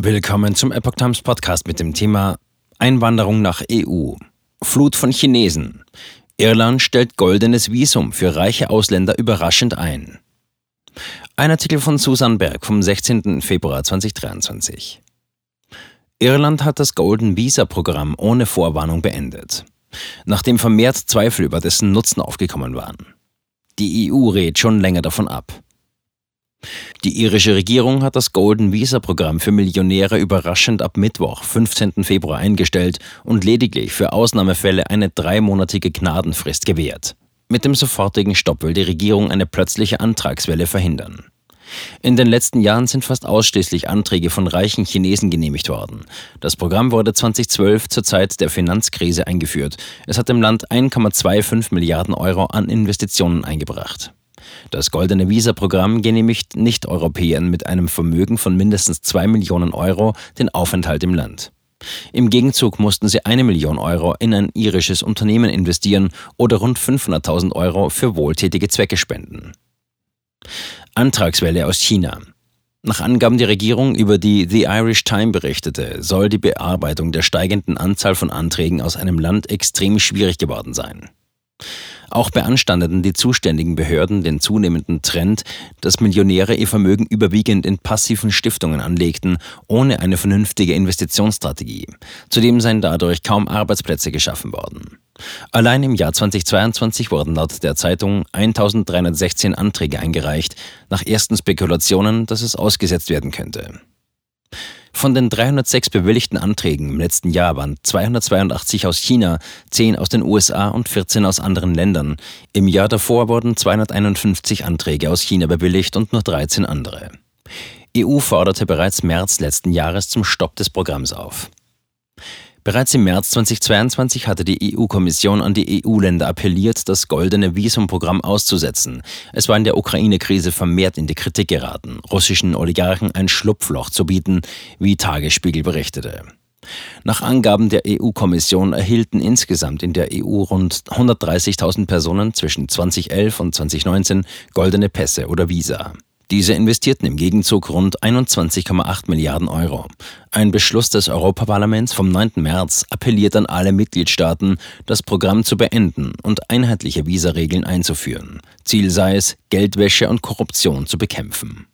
Willkommen zum Epoch Times Podcast mit dem Thema Einwanderung nach EU. Flut von Chinesen. Irland stellt goldenes Visum für reiche Ausländer überraschend ein. Ein Artikel von Susan Berg vom 16. Februar 2023. Irland hat das Golden Visa Programm ohne Vorwarnung beendet, nachdem vermehrt Zweifel über dessen Nutzen aufgekommen waren. Die EU rät schon länger davon ab. Die irische Regierung hat das Golden Visa Programm für Millionäre überraschend ab Mittwoch, 15. Februar eingestellt und lediglich für Ausnahmefälle eine dreimonatige Gnadenfrist gewährt. Mit dem sofortigen Stopp will die Regierung eine plötzliche Antragswelle verhindern. In den letzten Jahren sind fast ausschließlich Anträge von reichen Chinesen genehmigt worden. Das Programm wurde 2012 zur Zeit der Finanzkrise eingeführt. Es hat dem Land 1,25 Milliarden Euro an Investitionen eingebracht. Das Goldene Visa-Programm genehmigt Nicht-Europäern mit einem Vermögen von mindestens 2 Millionen Euro den Aufenthalt im Land. Im Gegenzug mussten sie eine Million Euro in ein irisches Unternehmen investieren oder rund 500.000 Euro für wohltätige Zwecke spenden. Antragswelle aus China. Nach Angaben der Regierung, über die The Irish Time berichtete, soll die Bearbeitung der steigenden Anzahl von Anträgen aus einem Land extrem schwierig geworden sein. Auch beanstandeten die zuständigen Behörden den zunehmenden Trend, dass Millionäre ihr Vermögen überwiegend in passiven Stiftungen anlegten, ohne eine vernünftige Investitionsstrategie. Zudem seien dadurch kaum Arbeitsplätze geschaffen worden. Allein im Jahr 2022 wurden laut der Zeitung 1316 Anträge eingereicht, nach ersten Spekulationen, dass es ausgesetzt werden könnte. Von den 306 bewilligten Anträgen im letzten Jahr waren 282 aus China, 10 aus den USA und 14 aus anderen Ländern. Im Jahr davor wurden 251 Anträge aus China bewilligt und nur 13 andere. EU forderte bereits März letzten Jahres zum Stopp des Programms auf. Bereits im März 2022 hatte die EU-Kommission an die EU-Länder appelliert, das goldene Visumprogramm auszusetzen. Es war in der Ukraine-Krise vermehrt in die Kritik geraten, russischen Oligarchen ein Schlupfloch zu bieten, wie Tagesspiegel berichtete. Nach Angaben der EU-Kommission erhielten insgesamt in der EU rund 130.000 Personen zwischen 2011 und 2019 goldene Pässe oder Visa. Diese investierten im Gegenzug rund 21,8 Milliarden Euro. Ein Beschluss des Europaparlaments vom 9. März appelliert an alle Mitgliedstaaten, das Programm zu beenden und einheitliche Visaregeln einzuführen. Ziel sei es, Geldwäsche und Korruption zu bekämpfen.